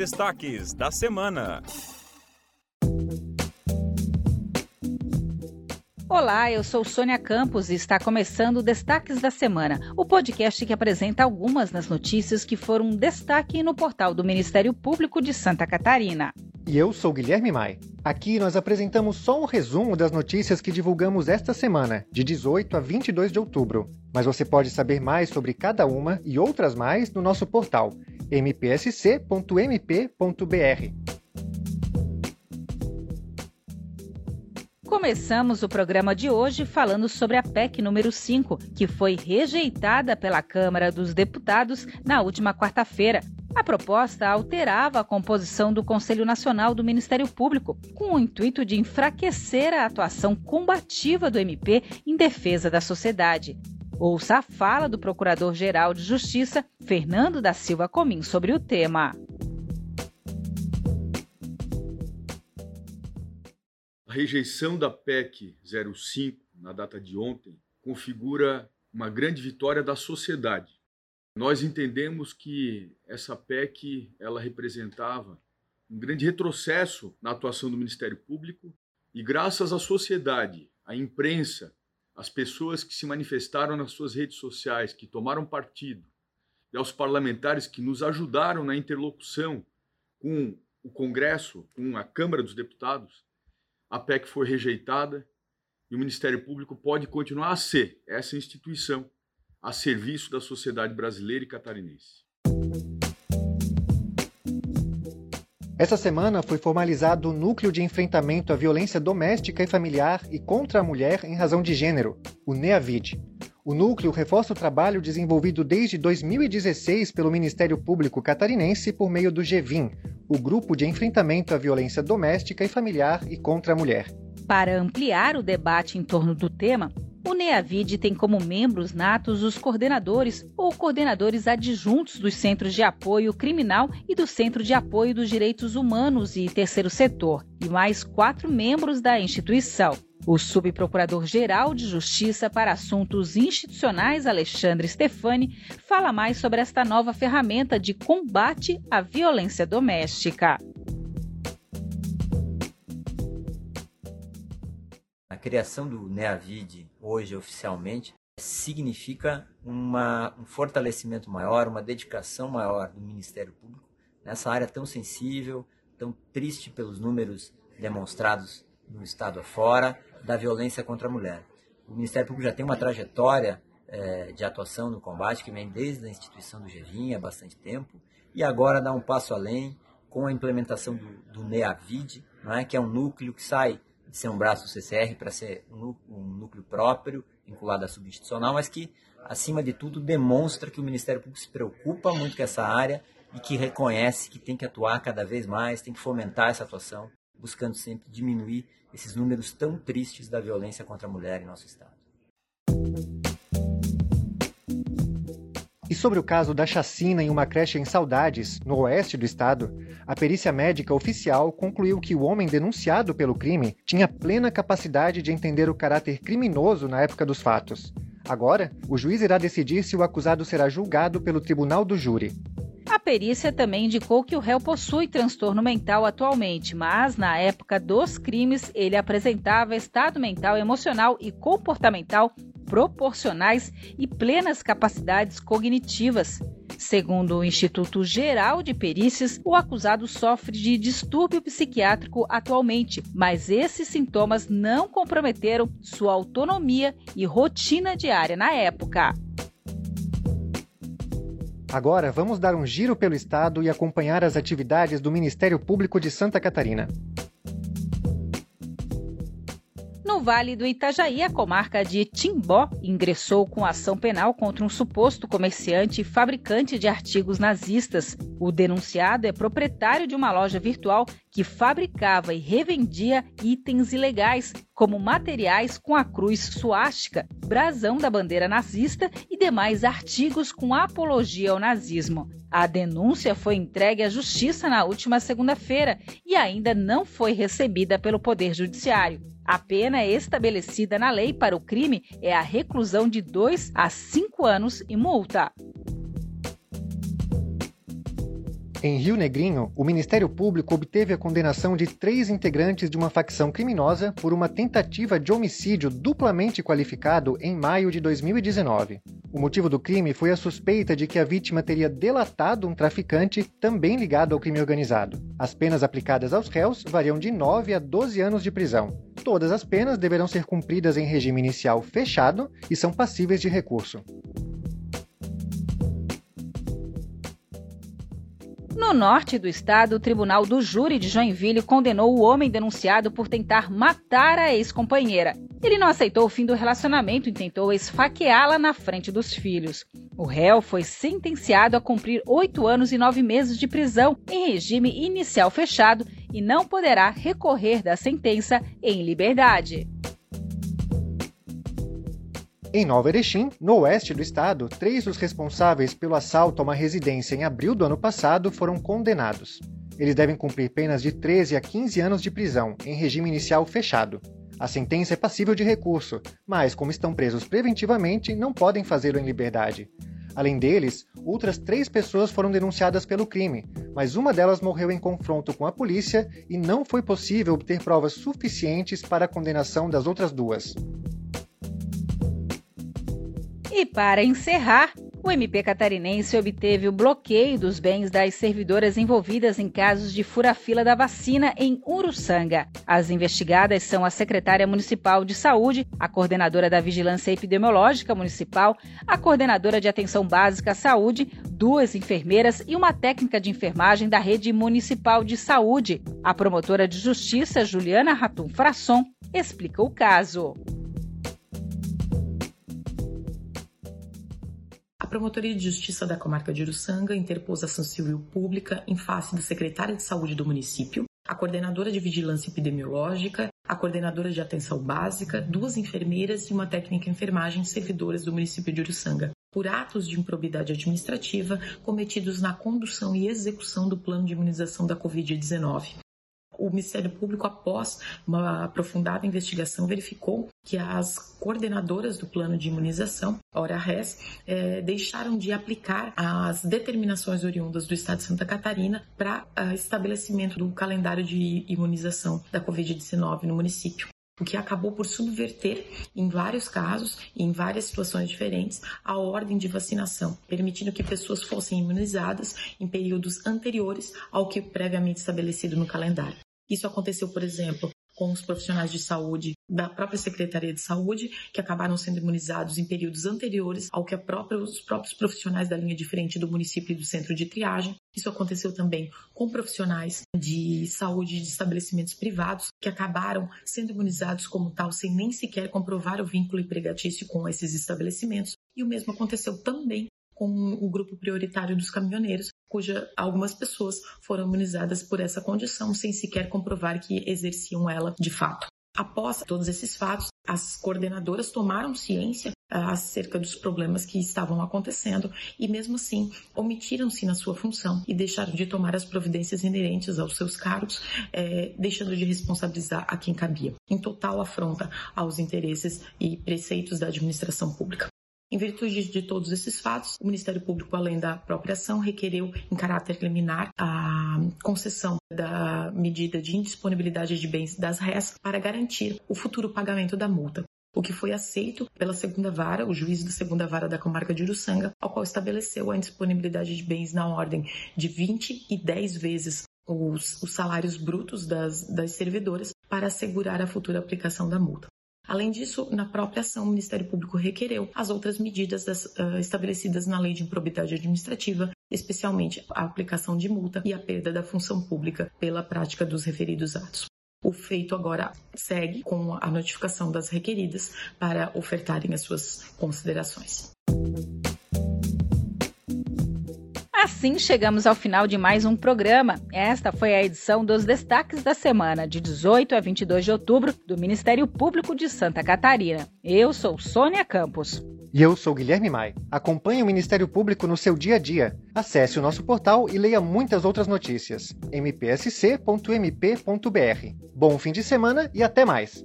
destaques da semana. Olá, eu sou Sônia Campos e está começando o Destaques da Semana, o podcast que apresenta algumas das notícias que foram destaque no portal do Ministério Público de Santa Catarina. E eu sou Guilherme Mai. Aqui nós apresentamos só um resumo das notícias que divulgamos esta semana, de 18 a 22 de outubro. Mas você pode saber mais sobre cada uma e outras mais no nosso portal mpsc.mp.br. Começamos o programa de hoje falando sobre a PEC número 5, que foi rejeitada pela Câmara dos Deputados na última quarta-feira. A proposta alterava a composição do Conselho Nacional do Ministério Público, com o intuito de enfraquecer a atuação combativa do MP em defesa da sociedade. Ouça a fala do Procurador-Geral de Justiça, Fernando da Silva Comim, sobre o tema. A rejeição da PEC 05 na data de ontem configura uma grande vitória da sociedade. Nós entendemos que essa PEC ela representava um grande retrocesso na atuação do Ministério Público e graças à sociedade, à imprensa, às pessoas que se manifestaram nas suas redes sociais, que tomaram partido, e aos parlamentares que nos ajudaram na interlocução com o Congresso, com a Câmara dos Deputados, a PEC foi rejeitada e o Ministério Público pode continuar a ser essa instituição a serviço da sociedade brasileira e catarinense. Essa semana foi formalizado o Núcleo de Enfrentamento à Violência Doméstica e Familiar e contra a Mulher em Razão de Gênero, o NEAVID. O núcleo reforça o trabalho desenvolvido desde 2016 pelo Ministério Público Catarinense por meio do GEVIM, o Grupo de Enfrentamento à Violência Doméstica e Familiar e contra a Mulher. Para ampliar o debate em torno do tema, o NEAVID tem como membros natos os coordenadores ou coordenadores adjuntos dos Centros de Apoio Criminal e do Centro de Apoio dos Direitos Humanos e Terceiro Setor, e mais quatro membros da instituição. O subprocurador-geral de Justiça para Assuntos Institucionais, Alexandre Stefani, fala mais sobre esta nova ferramenta de combate à violência doméstica. Criação do NEAVID, hoje oficialmente, significa uma, um fortalecimento maior, uma dedicação maior do Ministério Público nessa área tão sensível, tão triste pelos números demonstrados no Estado afora, da violência contra a mulher. O Ministério Público já tem uma trajetória é, de atuação no combate que vem desde a instituição do GEVIM há bastante tempo e agora dá um passo além com a implementação do, do NEAVID, é? que é um núcleo que sai de ser um braço do CCR para ser um, núcleo próprio, vinculado à substitucional, mas que, acima de tudo, demonstra que o Ministério Público se preocupa muito com essa área e que reconhece que tem que atuar cada vez mais, tem que fomentar essa atuação, buscando sempre diminuir esses números tão tristes da violência contra a mulher em nosso estado. E sobre o caso da chacina em uma creche em Saudades, no oeste do estado, a perícia médica oficial concluiu que o homem denunciado pelo crime tinha plena capacidade de entender o caráter criminoso na época dos fatos. Agora, o juiz irá decidir se o acusado será julgado pelo tribunal do júri. A perícia também indicou que o réu possui transtorno mental atualmente, mas na época dos crimes ele apresentava estado mental, emocional e comportamental proporcionais e plenas capacidades cognitivas. Segundo o Instituto Geral de Perícias, o acusado sofre de distúrbio psiquiátrico atualmente, mas esses sintomas não comprometeram sua autonomia e rotina diária na época. Agora vamos dar um giro pelo estado e acompanhar as atividades do Ministério Público de Santa Catarina. No Vale do Itajaí, a comarca de Timbó ingressou com ação penal contra um suposto comerciante e fabricante de artigos nazistas. O denunciado é proprietário de uma loja virtual que fabricava e revendia itens ilegais, como materiais com a cruz suástica, brasão da bandeira nazista e demais artigos com apologia ao nazismo. A denúncia foi entregue à Justiça na última segunda-feira e ainda não foi recebida pelo Poder Judiciário. A pena estabelecida na lei para o crime é a reclusão de 2 a 5 anos e multa. Em Rio Negrinho, o Ministério Público obteve a condenação de três integrantes de uma facção criminosa por uma tentativa de homicídio duplamente qualificado em maio de 2019. O motivo do crime foi a suspeita de que a vítima teria delatado um traficante também ligado ao crime organizado. As penas aplicadas aos réus variam de 9 a 12 anos de prisão. Todas as penas deverão ser cumpridas em regime inicial fechado e são passíveis de recurso. No norte do estado, o Tribunal do Júri de Joinville condenou o homem denunciado por tentar matar a ex-companheira. Ele não aceitou o fim do relacionamento e tentou esfaqueá-la na frente dos filhos. O réu foi sentenciado a cumprir oito anos e nove meses de prisão em regime inicial fechado e não poderá recorrer da sentença em liberdade. Em Nova Erechim, no oeste do estado, três dos responsáveis pelo assalto a uma residência em abril do ano passado foram condenados. Eles devem cumprir penas de 13 a 15 anos de prisão, em regime inicial fechado. A sentença é passível de recurso, mas, como estão presos preventivamente, não podem fazê-lo em liberdade. Além deles, outras três pessoas foram denunciadas pelo crime, mas uma delas morreu em confronto com a polícia e não foi possível obter provas suficientes para a condenação das outras duas. E para encerrar, o MP catarinense obteve o bloqueio dos bens das servidoras envolvidas em casos de fura-fila da vacina em Uruçanga. As investigadas são a secretária municipal de saúde, a coordenadora da vigilância epidemiológica municipal, a coordenadora de atenção básica à saúde, duas enfermeiras e uma técnica de enfermagem da rede municipal de saúde. A promotora de justiça, Juliana Ratum Frasson, explica o caso. Promotoria de Justiça da Comarca de Uruçanga interpôs ação civil pública em face da secretária de Saúde do município, a coordenadora de Vigilância Epidemiológica, a coordenadora de Atenção Básica, duas enfermeiras e uma técnica enfermagem servidoras do município de Uruçanga, por atos de improbidade administrativa cometidos na condução e execução do plano de imunização da Covid-19 o Ministério Público, após uma aprofundada investigação, verificou que as coordenadoras do plano de imunização, hora res, é, deixaram de aplicar as determinações oriundas do Estado de Santa Catarina para uh, estabelecimento do calendário de imunização da Covid-19 no município o que acabou por subverter, em vários casos em várias situações diferentes, a ordem de vacinação, permitindo que pessoas fossem imunizadas em períodos anteriores ao que previamente estabelecido no calendário. Isso aconteceu, por exemplo, com os profissionais de saúde da própria Secretaria de Saúde, que acabaram sendo imunizados em períodos anteriores ao que própria, os próprios profissionais da linha de frente do município e do centro de triagem. Isso aconteceu também com profissionais de saúde de estabelecimentos privados, que acabaram sendo imunizados como tal, sem nem sequer comprovar o vínculo empregatício com esses estabelecimentos. E o mesmo aconteceu também com o grupo prioritário dos caminhoneiros, cuja algumas pessoas foram imunizadas por essa condição sem sequer comprovar que exerciam ela de fato. Após todos esses fatos, as coordenadoras tomaram ciência ah, acerca dos problemas que estavam acontecendo e, mesmo assim, omitiram-se na sua função e deixaram de tomar as providências inerentes aos seus cargos, eh, deixando de responsabilizar a quem cabia, em total afronta aos interesses e preceitos da administração pública. Em virtude de todos esses fatos, o Ministério Público, além da própria ação, requereu em caráter liminar a concessão da medida de indisponibilidade de bens das RES para garantir o futuro pagamento da multa o que foi aceito pela segunda vara, o juiz da segunda vara da comarca de Uruçanga, ao qual estabeleceu a indisponibilidade de bens na ordem de 20 e 10 vezes os, os salários brutos das, das servidoras para assegurar a futura aplicação da multa. Além disso, na própria ação, o Ministério Público requereu as outras medidas das, uh, estabelecidas na Lei de Improbidade Administrativa, especialmente a aplicação de multa e a perda da função pública pela prática dos referidos atos. O feito agora segue com a notificação das requeridas para ofertarem as suas considerações. Assim chegamos ao final de mais um programa. Esta foi a edição dos destaques da semana, de 18 a 22 de outubro, do Ministério Público de Santa Catarina. Eu sou Sônia Campos. E eu sou Guilherme Mai. Acompanhe o Ministério Público no seu dia a dia. Acesse o nosso portal e leia muitas outras notícias. mpsc.mp.br. Bom fim de semana e até mais!